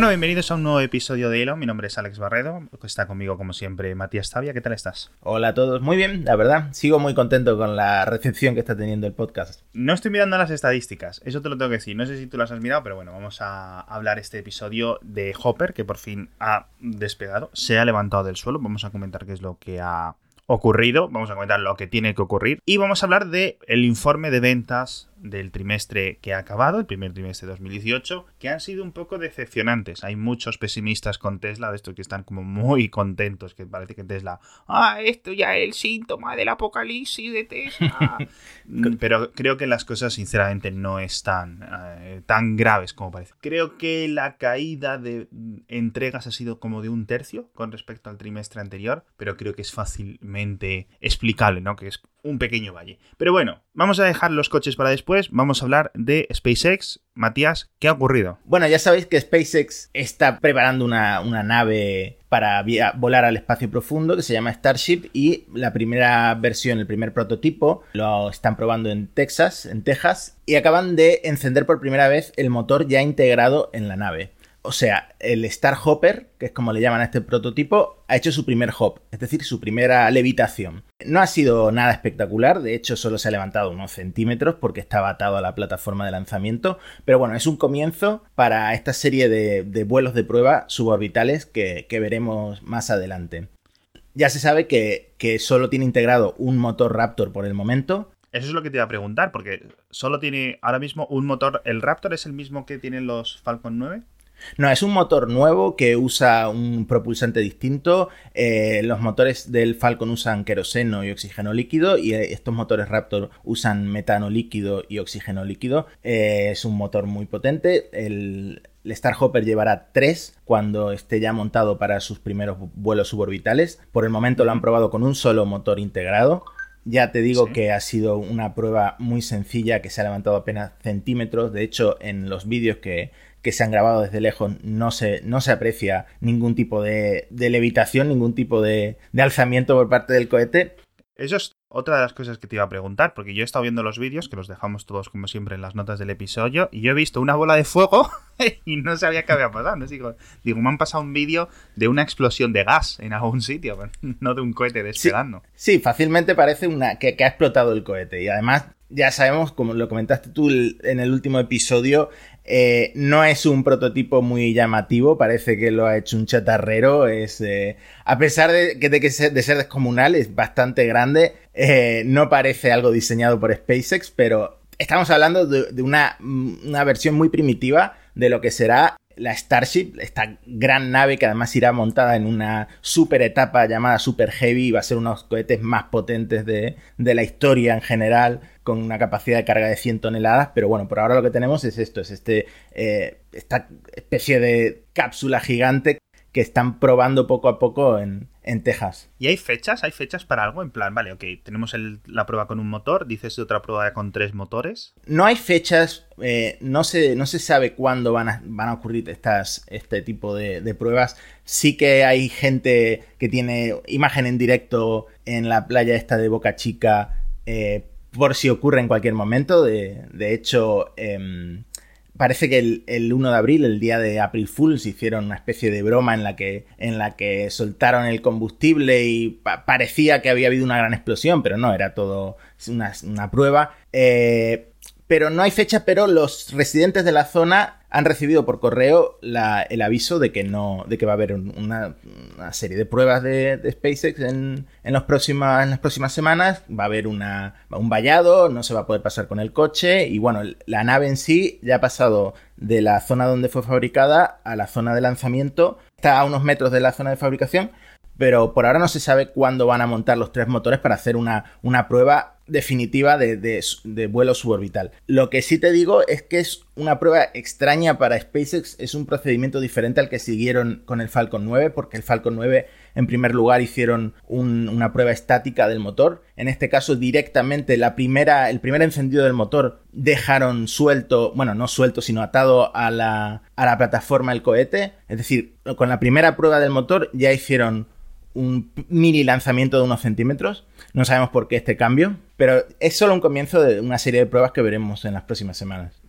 Bueno, bienvenidos a un nuevo episodio de Elo. Mi nombre es Alex Barredo. Está conmigo, como siempre, Matías Tavia. ¿Qué tal estás? Hola a todos. Muy bien, la verdad. Sigo muy contento con la recepción que está teniendo el podcast. No estoy mirando las estadísticas, eso te lo tengo que decir. No sé si tú las has mirado, pero bueno, vamos a hablar este episodio de Hopper, que por fin ha despegado, se ha levantado del suelo. Vamos a comentar qué es lo que ha ocurrido, vamos a comentar lo que tiene que ocurrir y vamos a hablar de el informe de ventas del trimestre que ha acabado, el primer trimestre de 2018, que han sido un poco decepcionantes. Hay muchos pesimistas con Tesla, de estos que están como muy contentos, que parece que Tesla, ah, esto ya es el síntoma del apocalipsis de Tesla. Pero creo que las cosas sinceramente no están eh, tan graves como parece. Creo que la caída de entregas ha sido como de un tercio con respecto al trimestre anterior, pero creo que es fácilmente explicable, ¿no? Que es un pequeño valle. Pero bueno, vamos a dejar los coches para después, vamos a hablar de SpaceX. Matías, ¿qué ha ocurrido? Bueno, ya sabéis que SpaceX está preparando una, nave para volar al espacio profundo que se llama Starship y la primera versión, el primer prototipo, lo están probando en Texas, en Texas, y acaban de encender por primera vez el motor ya integrado en la nave. O sea, el Star Hopper, que es como le llaman a este prototipo, ha hecho su primer hop, es decir, su primera levitación. No ha sido nada espectacular, de hecho solo se ha levantado unos centímetros porque estaba atado a la plataforma de lanzamiento, pero bueno, es un comienzo para esta serie de, vuelos de prueba suborbitales que, veremos más adelante. Ya se sabe que, que solo tiene integrado un motor Raptor por el momento, eso es lo que te iba a preguntar, porque solo tiene ahora mismo un motor. ¿El Raptor es el mismo que tienen los Falcon 9? No, es un motor nuevo que usa un propulsante distinto. Eh, los motores del Falcon usan queroseno y oxígeno líquido y eh, estos motores Raptor usan metano líquido y oxígeno líquido. Eh, es un motor muy potente. El, el Starhopper llevará tres cuando esté ya montado para sus primeros vuelos suborbitales. Por el momento lo han probado con un solo motor integrado. Ya te digo que ha sido una prueba muy sencilla que se ha levantado apenas centímetros. De hecho, en los vídeos que que se han grabado desde lejos no se, no se aprecia ningún tipo de, levitación, ningún tipo de, alzamiento por parte del cohete. Eso es otra de las cosas que te iba a preguntar, porque yo he estado viendo los vídeos, que los dejamos todos como siempre en las notas del episodio, y yo he visto una bola de fuego y no sabía qué había pasado. Digo, digo, me han pasado un vídeo de una explosión de gas en algún sitio, no de un cohete despegando. Sí, fácilmente parece una que, que ha explotado el cohete. Y además, ya sabemos, como lo comentaste tú en el último episodio, eh, no es un prototipo muy llamativo, parece que lo ha hecho un chatarrero. Es, eh, a pesar de, que, de, ser, descomunal, es bastante grande. Eh, no parece algo diseñado por SpaceX, pero estamos hablando de, una, una versión muy primitiva de lo que será la Starship, esta gran nave que además irá montada en una super etapa llamada Super Heavy va a ser unos cohetes más potentes de, la historia en general, con una capacidad de carga de 100 toneladas, pero bueno, por ahora lo que tenemos es esto, es este, eh, esta especie de cápsula gigante que están probando poco a poco en, en Texas. ¿Y hay fechas? ¿Hay fechas para algo? En plan, vale, ok, tenemos la prueba con un motor, dices otra prueba con tres motores. No hay fechas, eh, no, se, no se sabe cuándo van a, van a ocurrir estas, este tipo de, pruebas. Sí que hay gente que tiene imagen en directo en la playa esta de Boca Chica eh, por si ocurre en cualquier momento. De, de hecho... Em, parece que el, 1 de abril, el día de April Fools, hicieron una especie de broma en la que, en la que soltaron el combustible y parecía que había habido una gran explosión, pero no, era todo una, una prueba. Eh, pero no hay fecha, pero los residentes de la zona han recibido por correo el aviso de que no, de que va a haber una, serie de pruebas de, SpaceX en, en, en las próximas semanas. Va a haber una, un vallado, no se va a poder pasar con el coche. Y bueno, la nave en sí ya ha pasado de la zona donde fue fabricada a la zona de lanzamiento. Está a unos metros de la zona de fabricación, pero por ahora no se sabe cuándo van a montar los tres motores para hacer una, una prueba definitiva de, vuelo suborbital. Lo que sí te digo es que es una prueba extraña para SpaceX, es un procedimiento diferente al que siguieron con el Falcon 9, porque el Falcon 9 en primer lugar hicieron una prueba estática del motor. En este caso directamente la primera, el primer encendido del motor dejaron suelto, bueno, no suelto, sino atado a la, a la plataforma del cohete. Es decir, con la primera prueba del motor ya hicieron un mini lanzamiento de unos centímetros. No sabemos por qué este cambio, pero es solo un comienzo de una serie de pruebas que veremos en las próximas semanas.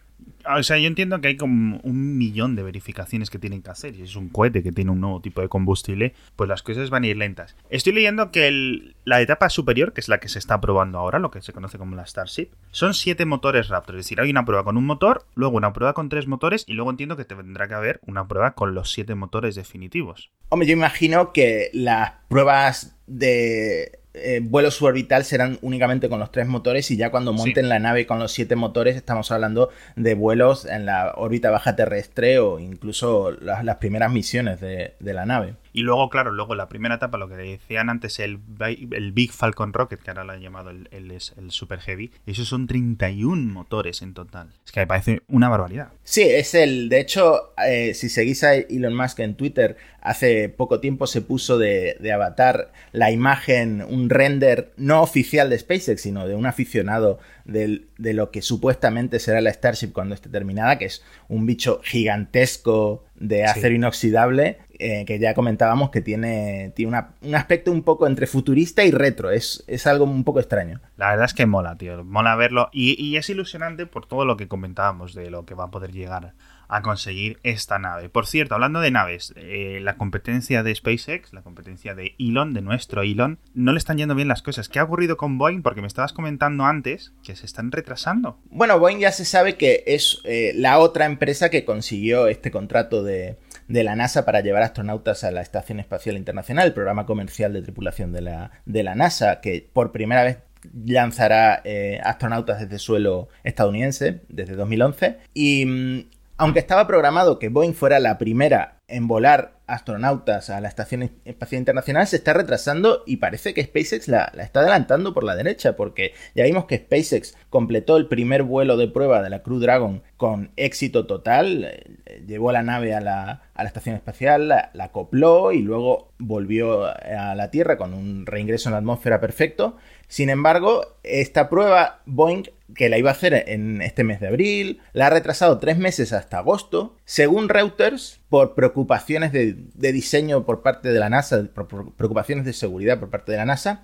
Ah, o sea, yo entiendo que hay como un millón de verificaciones que tienen que hacer. Si es un cohete que tiene un nuevo tipo de combustible, pues las cosas van a ir lentas. Estoy leyendo que la etapa superior, que es la que se está probando ahora, lo que se conoce como la Starship, son siete motores Raptor. Es decir, hay una prueba con un motor, luego una prueba con tres motores y luego entiendo que tendrá que haber una prueba con los siete motores definitivos. Hombre, yo imagino que las pruebas de eh, vuelos suborbital serán únicamente con los tres motores y ya cuando monten la nave con los siete motores estamos hablando de vuelos en la órbita baja terrestre o incluso las, primeras misiones de la nave. Y luego, claro, luego la primera etapa, lo que decían antes, el, el Big Falcon Rocket, que ahora lo han llamado el, el, Super Heavy, esos son 31 motores en total. Es que me parece una barbaridad. Sí, es el. De hecho, eh, si seguís a Elon Musk en Twitter, hace poco tiempo se puso de, de, avatar la imagen, un render no oficial de SpaceX, sino de un aficionado de, de lo que supuestamente será la Starship cuando esté terminada, que es un bicho gigantesco de acero inoxidable eh, que ya comentábamos que tiene, tiene un aspecto un poco entre futurista y retro. Es, es, algo un poco extraño. La verdad es que mola, tío. Mola verlo. Y, es ilusionante por todo lo que comentábamos de lo que va a poder llegar a conseguir esta nave. Por cierto, hablando de naves, eh, la competencia de SpaceX, la competencia de Elon, de nuestro Elon, no le están yendo bien las cosas. ¿Qué ha ocurrido con Boeing? Porque me estabas comentando antes que se están retrasando. Bueno, Boeing ya se sabe que es eh, la otra empresa que consiguió este contrato de, de la NASA para llevar astronautas a la Estación Espacial Internacional, el programa comercial de tripulación de la, de la NASA, que por primera vez lanzará eh, astronautas desde suelo estadounidense desde 2011. Y mm, aunque estaba programado que Boeing fuera la primera en volar astronautas a la Estación Espacial Internacional se está retrasando y parece que SpaceX la, está adelantando por la derecha, porque ya vimos que SpaceX completó el primer vuelo de prueba de la Crew Dragon con éxito total, eh, llevó la nave a la, Estación Espacial, la, la, acopló y luego volvió a la Tierra con un reingreso en la atmósfera perfecto. Sin embargo, esta prueba Boeing que la iba a hacer en este mes de abril, la ha retrasado tres meses hasta agosto, según Reuters, por preocupaciones de, diseño por parte de la NASA, por preocupaciones de seguridad por parte de la NASA.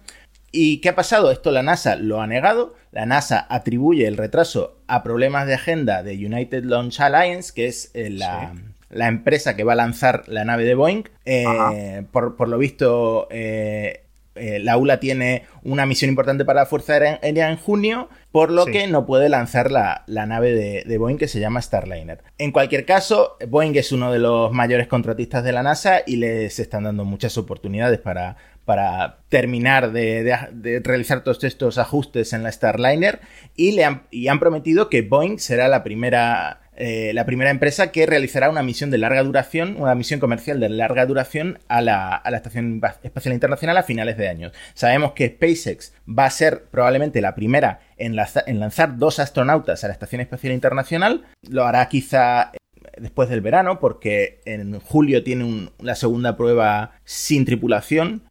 ¿Y qué ha pasado? Esto la NASA lo ha negado. La NASA atribuye el retraso a problemas de agenda de United Launch Alliance, que es eh, la, empresa que va a lanzar la nave de Boeing. Eh, por, lo visto, eh, eh, la ULA tiene una misión importante para la Fuerza Aérea en junio, por lo que no puede lanzar la, nave de, Boeing que se llama Starliner. En cualquier caso, Boeing es uno de los mayores contratistas de la NASA y les están dando muchas oportunidades para, para terminar de, realizar todos estos ajustes en la Starliner y, le y han prometido que Boeing será la primera eh, la primera empresa que realizará una misión de larga duración, una misión comercial de larga duración a la, Estación Espacial Internacional a finales de año. Sabemos que SpaceX va a ser probablemente la primera en, lanzar dos astronautas a la Estación Espacial Internacional. Lo hará quizá eh, después del verano, porque en julio tiene la segunda prueba sin tripulación.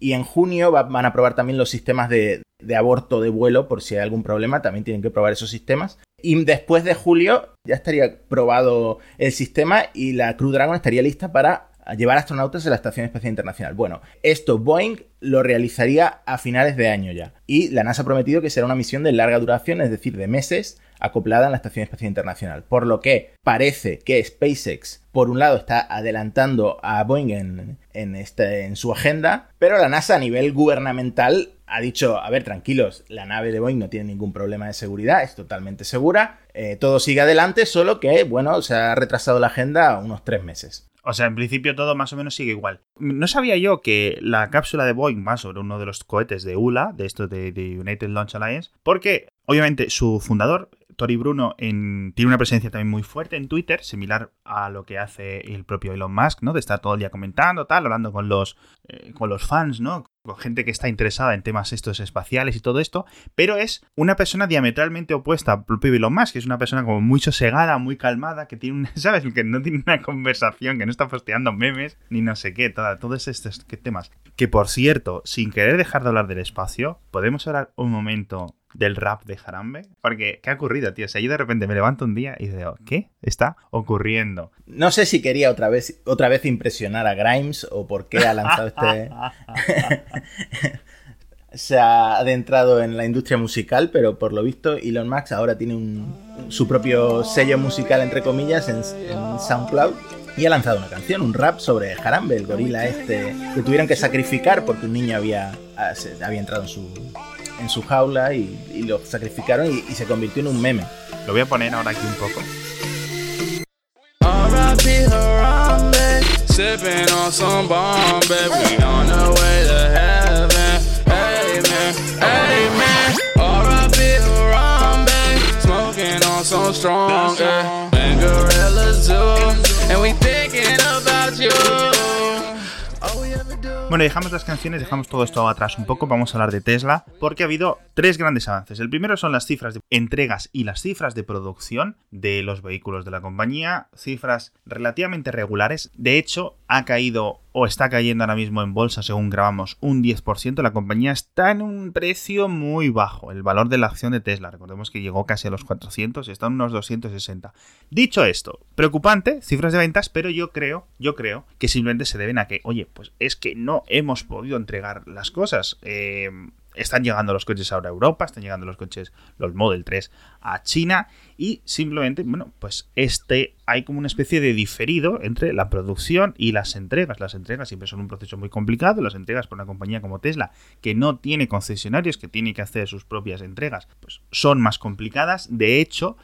Y en junio van a probar también los sistemas de, de, aborto de vuelo, por si hay algún problema, también tienen que probar esos sistemas. Y después de julio ya estaría probado el sistema y la Crew Dragon estaría lista para llevar astronautas a la Estación Espacial Internacional. Bueno, esto Boeing lo realizaría a finales de año ya. Y la NASA ha prometido que será una misión de larga duración, es decir, de meses, acoplada en la Estación Espacial Internacional. Por lo que parece que SpaceX, por un lado, está adelantando a Boeing en, este, en su agenda, pero la NASA a nivel gubernamental ha dicho, a ver, tranquilos, la nave de Boeing no tiene ningún problema de seguridad, es totalmente segura, eh, todo sigue adelante, solo que, bueno, se ha retrasado la agenda unos tres meses. O sea, en principio todo más o menos sigue igual. No sabía yo que la cápsula de Boeing va sobre uno de los cohetes de ULA, de esto de, de United Launch Alliance, porque obviamente su fundador Tori Bruno en, tiene una presencia también muy fuerte en Twitter, similar a lo que hace el propio Elon Musk, ¿no? De estar todo el día comentando, tal, hablando con los, eh, con los fans, ¿no? Con gente que está interesada en temas estos espaciales y todo esto, pero es una persona diametralmente opuesta al propio Elon Musk, que es una persona como muy sosegada, muy calmada, que tiene un, ¿sabes? Que no tiene una conversación, que no está posteando memes, ni no sé qué, todos estos temas. Que por cierto, sin querer dejar de hablar del espacio, podemos hablar un momento del rap de Jarambe? Porque, ¿qué ha ocurrido, tío? O sea, yo de repente me levanto un día y digo, ¿qué está ocurriendo? No sé si quería otra vez, otra vez impresionar a Grimes o por qué ha lanzado este... Se ha adentrado en la industria musical, pero por lo visto Elon Musk ahora tiene un, su propio sello musical, entre comillas, en, en SoundCloud y ha lanzado una canción, un rap sobre Jarambe, el gorila este que tuvieron que sacrificar porque un niño había, ah, había entrado en su, en su jaula y, lo sacrificaron y, se convirtió en un meme. Lo voy a poner ahora aquí un poco. Bueno, dejamos las canciones, dejamos todo esto atrás un poco, vamos a hablar de Tesla, porque ha habido tres grandes avances. El primero son las cifras de entregas y las cifras de producción de los vehículos de la compañía, cifras relativamente regulares. De hecho, ha caído o está cayendo ahora mismo en bolsa, según grabamos, un 10%. La compañía está en un precio muy bajo. El valor de la acción de Tesla, recordemos que llegó casi a los 400 y está en unos 260. Dicho esto, preocupante, cifras de ventas, pero yo creo, yo creo que simplemente se deben a que, oye, pues es que no hemos podido entregar las cosas. Eh, están llegando los coches ahora a Europa, están llegando los coches, los Model 3 a China y simplemente, bueno, pues este hay como una especie de diferido entre la producción y las entregas. Las entregas siempre son un proceso muy complicado, las entregas por una compañía como Tesla que no tiene concesionarios, que tiene que hacer sus propias entregas, pues son más complicadas. De hecho,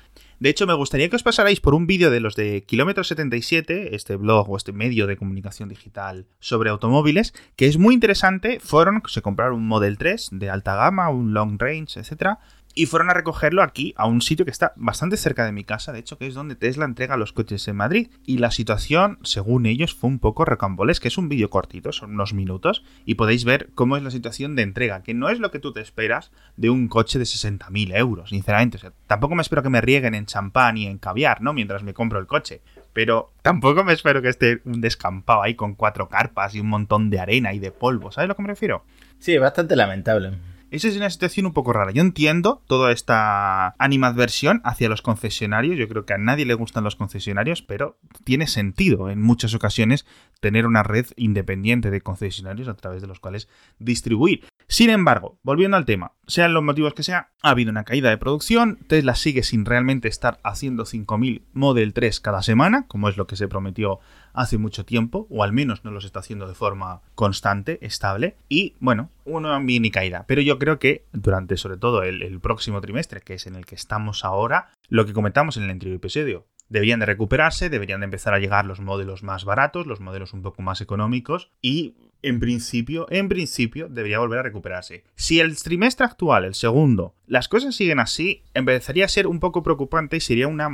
de hecho, me gustaría que os pasarais por un vídeo de los de Kilómetro 77, este blog o este medio de comunicación digital sobre automóviles, que es muy interesante. Fueron, se compraron un Model 3 de alta gama, un long range, etcétera, y fueron a recogerlo aquí, a un sitio que está bastante cerca de mi casa, de hecho, que es donde Tesla entrega los coches en Madrid. Y la situación, según ellos, fue un poco que Es un vídeo cortito, son unos minutos, y podéis ver cómo es la situación de entrega, que no es lo que tú te esperas de un coche de 60.000 euros, sinceramente. O sea, tampoco me espero que me rieguen en champán y en caviar, ¿no? Mientras me compro el coche. Pero tampoco me espero que esté un descampado ahí con cuatro carpas y un montón de arena y de polvo. ¿Sabes a lo que me refiero? Sí, bastante lamentable. Esa es una situación un poco rara. Yo entiendo toda esta animadversión hacia los concesionarios. Yo creo que a nadie le gustan los concesionarios, pero tiene sentido en muchas ocasiones tener una red independiente de concesionarios a través de los cuales distribuir. Sin embargo, volviendo al tema, sean los motivos que sea, ha habido una caída de producción, Tesla sigue sin realmente estar haciendo 5.000 Model 3 cada semana, como es lo que se prometió hace mucho tiempo, o al menos no los está haciendo de forma constante, estable, y bueno, una mini caída. Pero yo creo que durante sobre todo el, próximo trimestre, que es en el que estamos ahora, lo que comentamos en el anterior episodio, deberían de recuperarse, deberían de empezar a llegar los modelos más baratos, los modelos un poco más económicos y en principio, en principio, debería volver a recuperarse. Si el trimestre actual, el segundo, las cosas siguen así, empezaría a ser un poco preocupante y sería una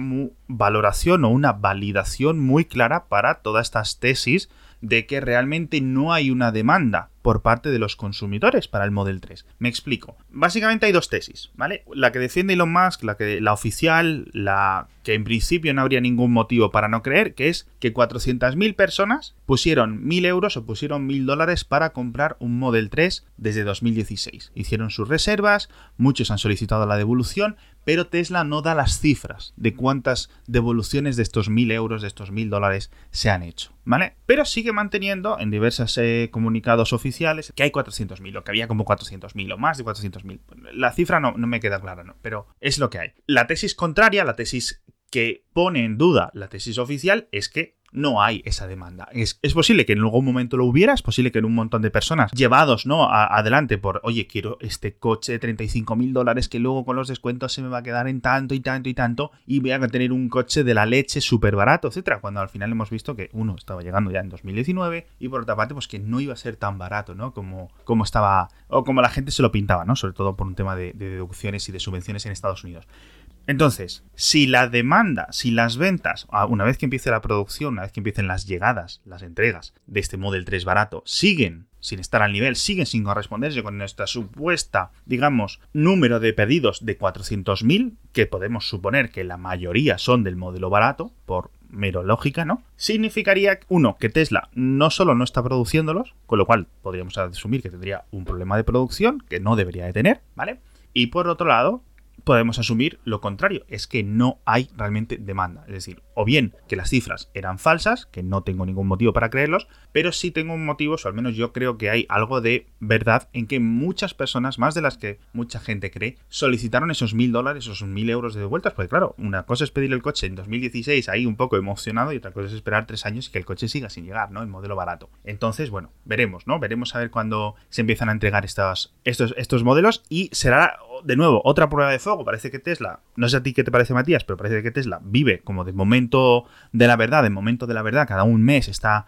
valoración o una validación muy clara para todas estas tesis de que realmente no hay una demanda por parte de los consumidores para el Model 3. Me explico. Básicamente hay dos tesis, ¿vale? La que defiende Elon Musk, la que la oficial, la que en principio no habría ningún motivo para no creer, que es que 400.000 personas pusieron 1.000 euros o pusieron 1.000 dólares para comprar un Model 3 desde 2016. Hicieron sus reservas, muchos han solicitado la devolución, pero Tesla no da las cifras de cuántas devoluciones de estos 1.000 euros, de estos 1.000 dólares se han hecho, ¿vale? Pero sigue manteniendo en diversos eh, comunicados oficiales que hay 400.000 o que había como 400.000 o más de 400.000. La cifra no, no me queda clara, ¿no? pero es lo que hay. La tesis contraria, la tesis que pone en duda la tesis oficial es que no hay esa demanda. Es, posible que en algún momento lo hubiera, es posible que en un montón de personas llevados ¿no? adelante por, oye, quiero este coche de 35 mil dólares que luego con los descuentos se me va a quedar en tanto y tanto y tanto y voy a tener un coche de la leche súper barato, etcétera, cuando al final hemos visto que uno estaba llegando ya en 2019 y por otra parte pues que no iba a ser tan barato, ¿no? Como, como estaba, o como la gente se lo pintaba, ¿no? Sobre todo por un tema de deducciones y de subvenciones en Estados Unidos. Entonces, si la demanda, si las ventas, ah, una vez que empiece la producción, una vez que empiecen las llegadas, las entregas de este Model 3 barato, siguen sin estar al nivel, siguen sin corresponderse con nuestra supuesta, digamos, número de pedidos de 400.000, que podemos suponer que la mayoría son del modelo barato, por mero lógica, ¿no? Significaría, uno, que Tesla no solo no está produciéndolos, con lo cual podríamos asumir que tendría un problema de producción, que no debería de tener, ¿vale? Y por otro lado, podemos asumir lo contrario, es que no hay realmente demanda. Es decir, o bien que las cifras eran falsas, que no tengo ningún motivo para creerlos, pero sí tengo un motivo, o al menos yo creo que hay algo de verdad en que muchas personas, más de las que mucha gente cree, solicitaron esos mil dólares, esos mil euros de vueltas, porque claro, una cosa es pedir el coche en 2016 ahí un poco emocionado y otra cosa es esperar tres años y que el coche siga sin llegar, ¿no? El modelo barato. Entonces, bueno, veremos, ¿no? Veremos a ver cuándo se empiezan a entregar estos, estos, estos modelos y será de nuevo, otra prueba de fuego. Parece que Tesla, no sé a ti qué te parece Matías, pero parece que Tesla vive como de momento de la verdad, de momento de la verdad, cada un mes está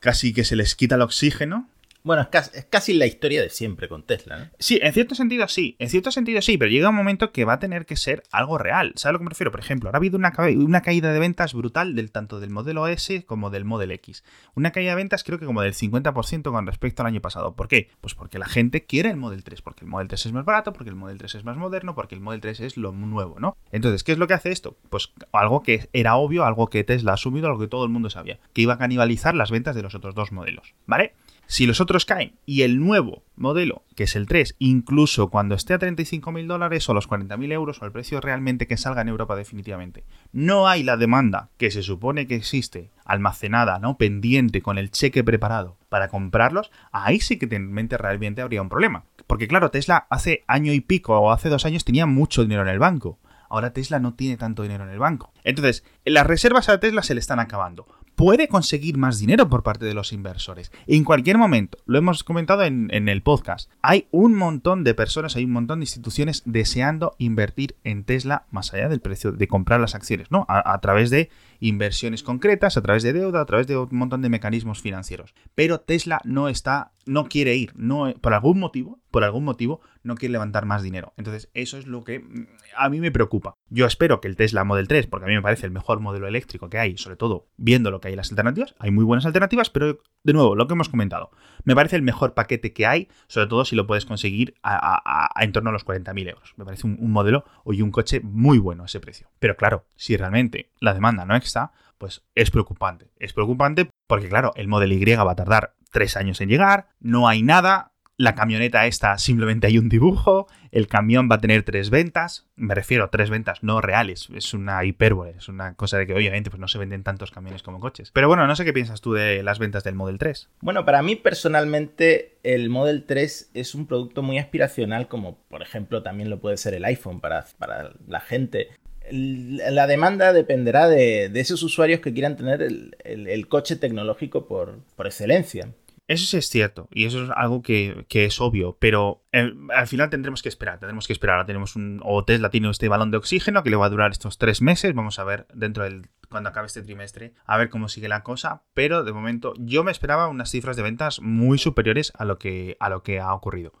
casi que se les quita el oxígeno bueno, es casi, la historia de siempre con Tesla, ¿no? Sí, en cierto sentido sí, en cierto sentido sí, pero llega un momento que va a tener que ser algo real. ¿Sabes a lo que me refiero? Por ejemplo, ahora ha habido una, una caída de ventas brutal del tanto del modelo S como del Model X. Una caída de ventas creo que como del 50% con respecto al año pasado. ¿Por qué? Pues porque la gente quiere el Model 3, porque el Model 3 es más barato, porque el Model 3 es más moderno, porque el Model 3 es lo nuevo, ¿no? Entonces, ¿qué es lo que hace esto? Pues algo que era obvio, algo que Tesla ha asumido, algo que todo el mundo sabía, que iba a canibalizar las ventas de los otros dos modelos, ¿vale? Si los otros caen y el nuevo modelo, que es el 3, incluso cuando esté a 35.000 dólares o los 40.000 euros o el precio realmente que salga en Europa definitivamente, no hay la demanda que se supone que existe almacenada, ¿no? Pendiente con el cheque preparado para comprarlos, ahí sí que mente realmente habría un problema. Porque claro, Tesla hace año y pico o hace dos años tenía mucho dinero en el banco. Ahora Tesla no tiene tanto dinero en el banco. Entonces, las reservas a Tesla se le están acabando puede conseguir más dinero por parte de los inversores. En cualquier momento, lo hemos comentado en, el podcast, hay un montón de personas, hay un montón de instituciones deseando invertir en Tesla más allá del precio de comprar las acciones, ¿no? a través de inversiones concretas, a través de deuda, a través de un montón de mecanismos financieros. Pero Tesla no está, no quiere ir, no, por algún motivo, por algún motivo, no quiere levantar más dinero. Entonces, eso es lo que mm, a mí me preocupa. Yo espero que el Tesla Model 3, porque a mí me parece el mejor modelo eléctrico que hay, sobre todo viendo lo que hay las alternativas, hay muy buenas alternativas, pero de nuevo, lo que hemos comentado, me parece el mejor paquete que hay, sobre todo si lo puedes conseguir a, en torno a los 40.000 euros. Me parece un, modelo y un coche muy bueno a ese precio. Pero claro, si realmente la demanda no está, pues es preocupante. Es preocupante porque, claro, el Model Y va a tardar tres años en llegar, no hay nada, la camioneta esta simplemente hay un dibujo, el camión va a tener tres ventas, me refiero a tres ventas no reales, es una hipérbole, es una cosa de que obviamente pues no se venden tantos camiones como coches. Pero bueno, no sé qué piensas tú de las ventas del Model 3. Bueno, para mí personalmente el Model 3 es un producto muy aspiracional como por ejemplo también lo puede ser el iPhone para, para la gente la demanda dependerá de, esos usuarios que quieran tener el, coche tecnológico por, excelencia. Eso sí es cierto, y eso es algo que, es obvio, pero eh, al final tendremos que esperar, tendremos que esperar. Ahora tenemos un, o Tesla tiene este balón de oxígeno que le va a durar estos tres meses, vamos a ver dentro del, cuando acabe este trimestre, a ver cómo sigue la cosa, pero de momento yo me esperaba unas cifras de ventas muy superiores a lo que, a lo que ha ocurrido.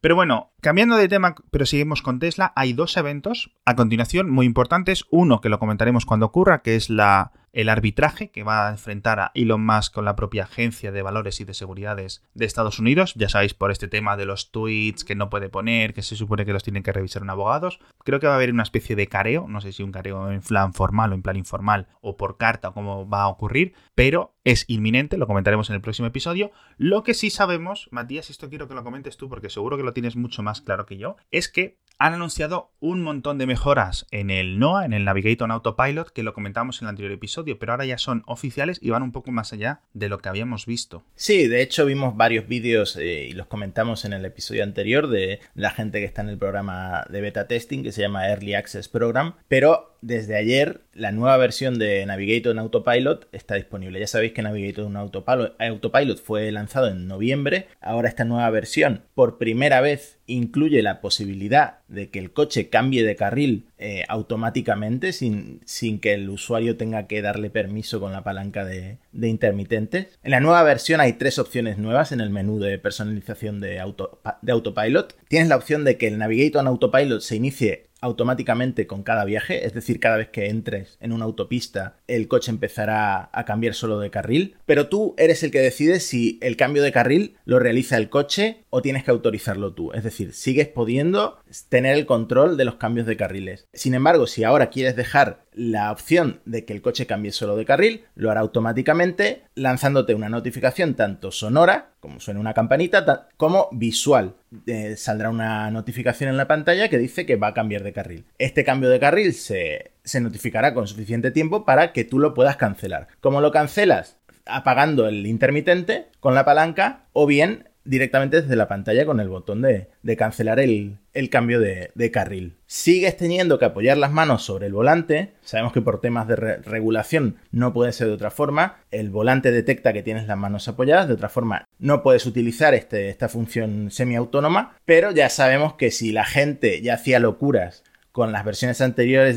Pero bueno, cambiando de tema, pero seguimos con Tesla, hay dos eventos a continuación muy importantes. Uno que lo comentaremos cuando ocurra, que es la el arbitraje que va a enfrentar a Elon Musk con la propia agencia de valores y de seguridades de Estados Unidos. Ya sabéis por este tema de los tweets que no puede poner, que se supone que los tienen que revisar un abogados. Creo que va a haber una especie de careo, no sé si un careo en plan formal o en plan informal o por carta o cómo va a ocurrir, pero es inminente, lo comentaremos en el próximo episodio. Lo que sí sabemos, Matías, esto quiero que lo comentes tú porque seguro que lo tienes mucho más claro que yo, es que han anunciado un montón de mejoras en el NOAA, en el Navigator Autopilot, que lo comentamos en el anterior episodio, pero ahora ya son oficiales y van un poco más allá de lo que habíamos visto. Sí, de hecho vimos varios vídeos eh, y los comentamos en el episodio anterior de la gente que está en el programa de beta testing que se llama Early Access Program, pero desde ayer la nueva versión de Navigator en Autopilot está disponible. Ya sabéis que Navigator en Autopilot fue lanzado en noviembre. Ahora esta nueva versión por primera vez incluye la posibilidad de que el coche cambie de carril eh, automáticamente sin, sin, que el usuario tenga que darle permiso con la palanca de, intermitentes. En la nueva versión hay tres opciones nuevas en el menú de personalización de, auto, de Autopilot. Tienes la opción de que el Navigator en Autopilot se inicie automáticamente con cada viaje, es decir, cada vez que entres en una autopista, el coche empezará a cambiar solo de carril, pero tú eres el que decide si el cambio de carril lo realiza el coche o tienes que autorizarlo tú, es decir, sigues pudiendo tener el control de los cambios de carriles. Sin embargo, si ahora quieres dejar la opción de que el coche cambie solo de carril, lo hará automáticamente lanzándote una notificación tanto sonora, como suena una campanita, como visual. Eh, saldrá una notificación en la pantalla que dice que va a cambiar de carril. Este cambio de carril se, se notificará con suficiente tiempo para que tú lo puedas cancelar. ¿Cómo lo cancelas? Apagando el intermitente con la palanca o bien directamente desde la pantalla con el botón de, cancelar el, cambio de, carril. Sigues teniendo que apoyar las manos sobre el volante. Sabemos que por temas de regulación no puede ser de otra forma. El volante detecta que tienes las manos apoyadas. De otra forma, no puedes utilizar este, esta función semiautónoma. Pero ya sabemos que si la gente ya hacía locuras con las versiones anteriores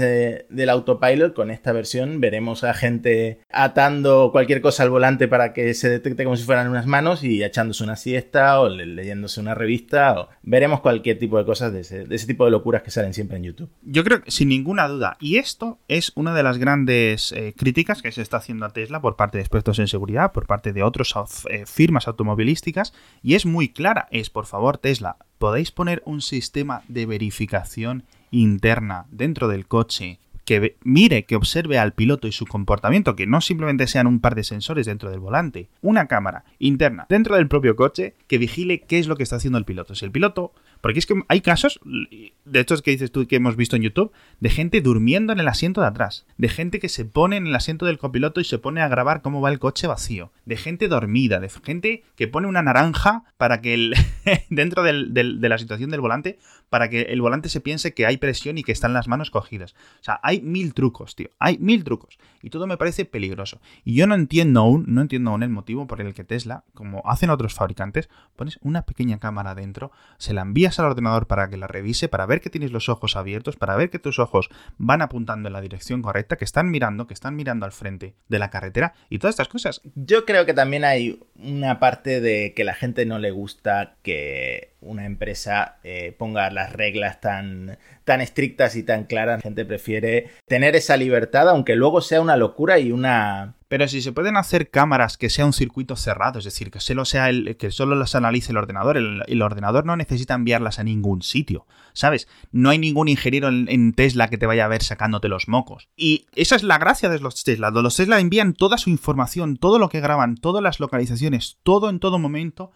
del autopilot, con esta versión veremos a gente atando cualquier cosa al volante para que se detecte como si fueran unas manos y echándose una siesta o leyéndose una revista o veremos cualquier tipo de cosas de ese, tipo de locuras que salen siempre en YouTube. Yo creo que sin ninguna duda, y esto es una de las grandes eh, críticas que se está haciendo a Tesla por parte de expertos en seguridad, por parte de otras eh, firmas automovilísticas, y es muy clara, es por favor Tesla, podéis poner un sistema de verificación interna dentro del coche que mire, que observe al piloto y su comportamiento, que no simplemente sean un par de sensores dentro del volante, una cámara interna dentro del propio coche que vigile qué es lo que está haciendo el piloto. Si el piloto porque es que hay casos, de estos que dices tú que hemos visto en YouTube, de gente durmiendo en el asiento de atrás, de gente que se pone en el asiento del copiloto y se pone a grabar cómo va el coche vacío, de gente dormida, de gente que pone una naranja para que el, dentro de la situación del volante, para que el volante se piense que hay presión y que están las manos cogidas. O sea, hay mil trucos, tío, hay mil trucos. Y todo me parece peligroso. Y yo no entiendo aún, no entiendo aún el motivo por el que Tesla, como hacen otros fabricantes, pones una pequeña cámara dentro, se la envías al ordenador para que la revise, para ver que tienes los ojos abiertos, para ver que tus ojos van apuntando en la dirección correcta, que están mirando, que están mirando al frente de la carretera y todas estas cosas. Yo creo que también hay una parte de que la gente no le gusta que una empresa eh, ponga las reglas tan, tan estrictas y tan claras. La gente prefiere tener esa libertad, aunque luego sea una locura y una pero si se pueden hacer cámaras que sea un circuito cerrado, es decir, que solo, sea el, que solo las analice el ordenador, el, ordenador no necesita enviarlas a ningún sitio, ¿sabes? No hay ningún ingeniero en, Tesla que te vaya a ver sacándote los mocos. Y esa es la gracia de los Tesla. Los Tesla envían toda su información, todo lo que graban, todas las localizaciones, todo en todo momento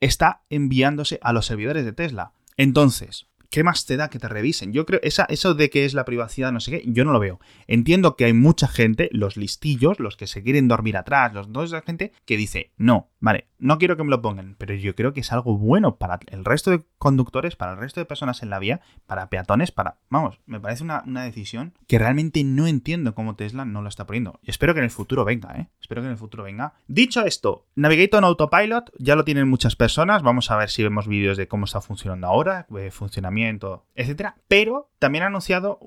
está enviándose a los servidores de Tesla. Entonces, ¿qué más te da que te revisen? Yo creo, esa, eso de que es la privacidad, no sé qué, yo no lo veo. Entiendo que hay mucha gente, los listillos, los que se quieren dormir atrás, los dos esa gente, que dice, no, vale, no quiero que me lo pongan, pero yo creo que es algo bueno para el resto de conductores, para el resto de personas en la vía, para peatones, para... Vamos, me parece una, decisión que realmente no entiendo cómo Tesla no lo está poniendo. Y espero que en el futuro venga, ¿eh? Espero que en el futuro venga. Dicho esto, Navigator en Autopilot ya lo tienen muchas personas, vamos a ver si vemos vídeos de cómo está funcionando ahora, de funcionamiento etcétera. Pero también ha anunciado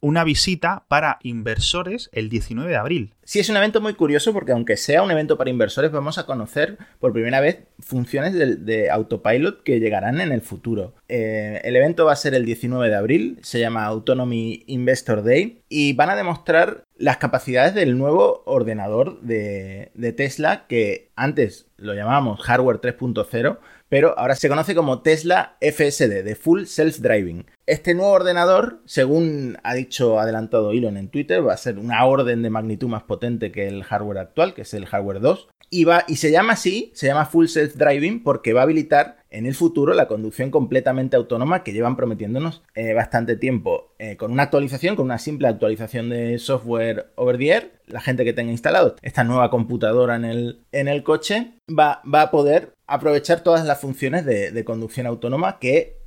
una visita para inversores el 19 de abril. Sí, es un evento muy curioso porque aunque sea un evento para inversores, vamos a conocer por primera vez funciones de, autopilot que llegarán en el futuro. Eh, el evento va a ser el 19 de abril, se llama Autonomy Investor Day y van a demostrar las capacidades del nuevo ordenador de, Tesla que antes lo llamábamos hardware 3.0 pero ahora se conoce como Tesla FSD, de Full Self Driving. Este nuevo ordenador, según ha dicho adelantado Elon en Twitter, va a ser una orden de magnitud más potente que el hardware actual, que es el hardware 2. Y, va, y se llama así, se llama Full Self Driving porque va a habilitar en el futuro la conducción completamente autónoma que llevan prometiéndonos eh, bastante tiempo. Eh, con una actualización, con una simple actualización de software over the air, la gente que tenga instalado esta nueva computadora en el, en el coche va, va a poder aprovechar todas las funciones de, conducción autónoma que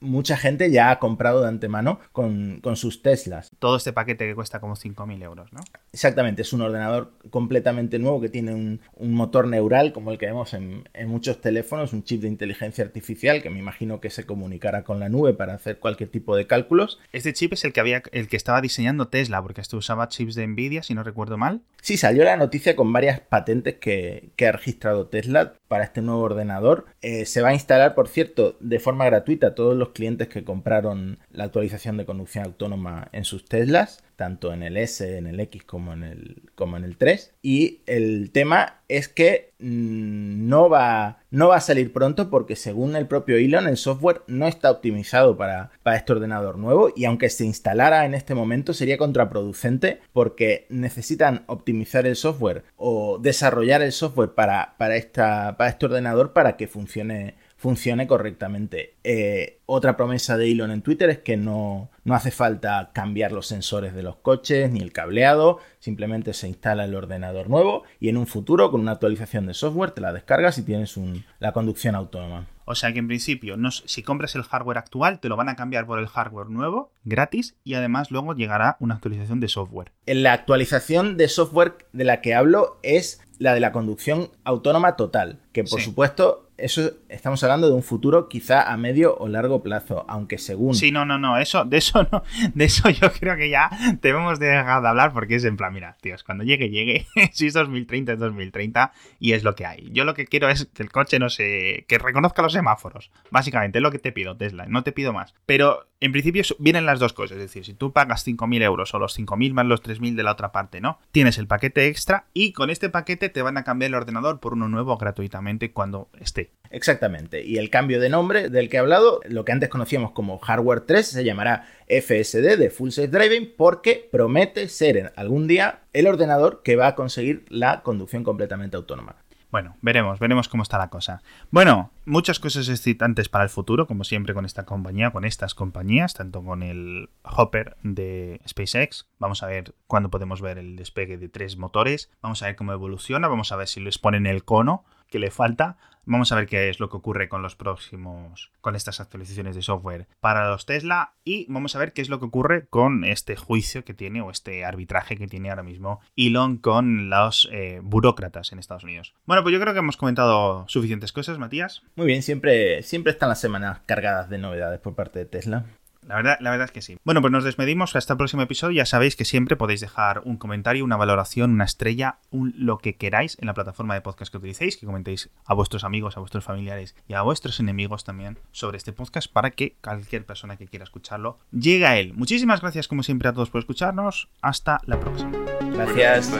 mucha gente ya ha comprado de antemano con, sus Teslas. Todo este paquete que cuesta como 5.000 euros, ¿no? Exactamente, es un ordenador completamente nuevo que tiene un, motor neural como el que vemos en, muchos teléfonos, un chip de inteligencia artificial que me imagino que se comunicará con la nube para hacer cualquier tipo de cálculos. Este chip es el que había, el que estaba diseñando Tesla, porque esto usaba chips de Nvidia, si no recuerdo mal. Sí, salió la noticia con varias patentes que, ha registrado Tesla para este nuevo ordenador. Eh, se va a instalar, por cierto, de forma gratuita a todos los clientes que compraron la actualización de conducción autónoma en sus Teslas tanto en el S, en el X como en el, como en el 3. Y el tema es que mm, no, va, no va a salir pronto porque según el propio Elon el software no está optimizado para, para este ordenador nuevo y aunque se instalara en este momento sería contraproducente porque necesitan optimizar el software o desarrollar el software para, para, esta, para este ordenador para que funcione funcione correctamente. Eh, otra promesa de Elon en Twitter es que no, no hace falta cambiar los sensores de los coches ni el cableado, simplemente se instala el ordenador nuevo y en un futuro con una actualización de software te la descargas y tienes la conducción autónoma. O sea que en principio, no, si compras el hardware actual, te lo van a cambiar por el hardware nuevo, gratis, y además luego llegará una actualización de software. La actualización de software de la que hablo es la de la conducción autónoma total, que por supuesto eso estamos hablando de un futuro quizá a medio o largo plazo, aunque según. Sí, no, no, no, eso, de eso no, de eso yo creo que ya debemos dejar de hablar porque es en plan, mira, tíos, cuando llegue, llegue, si es 2030 es 2030 y es lo que hay. Yo lo que quiero es que el coche no se, que reconozca los semáforos, básicamente es lo que te pido, Tesla, no te pido más. Pero en principio vienen las dos cosas, es decir, si tú pagas 5.000 euros o los 5.000 más los 3.000 de la otra parte, ¿no? Tienes el paquete extra y con este paquete te van a cambiar el ordenador por uno nuevo gratuitamente cuando esté. Exactamente, y el cambio de nombre del que he hablado, lo que antes conocíamos como Hardware 3, se llamará FSD de Full Safe Driving porque promete ser algún día el ordenador que va a conseguir la conducción completamente autónoma. Bueno, veremos, veremos cómo está la cosa. Bueno, muchas cosas excitantes para el futuro, como siempre con esta compañía, con estas compañías, tanto con el Hopper de SpaceX. Vamos a ver cuándo podemos ver el despegue de tres motores. Vamos a ver cómo evoluciona. Vamos a ver si les ponen el cono que le falta. Vamos a ver qué es lo que ocurre con los próximos, con estas actualizaciones de software para los Tesla y vamos a ver qué es lo que ocurre con este juicio que tiene o este arbitraje que tiene ahora mismo Elon con los eh, burócratas en Estados Unidos. Bueno, pues yo creo que hemos comentado suficientes cosas, Matías. Muy bien, siempre, siempre están las semanas cargadas de novedades por parte de Tesla. La verdad, la verdad es que sí. Bueno, pues nos despedimos hasta el próximo episodio. Ya sabéis que siempre podéis dejar un comentario, una valoración, una estrella, un, lo que queráis en la plataforma de podcast que utilicéis, que comentéis a vuestros amigos, a vuestros familiares y a vuestros enemigos también sobre este podcast para que cualquier persona que quiera escucharlo llegue a él. Muchísimas gracias como siempre a todos por escucharnos. Hasta la próxima. Gracias.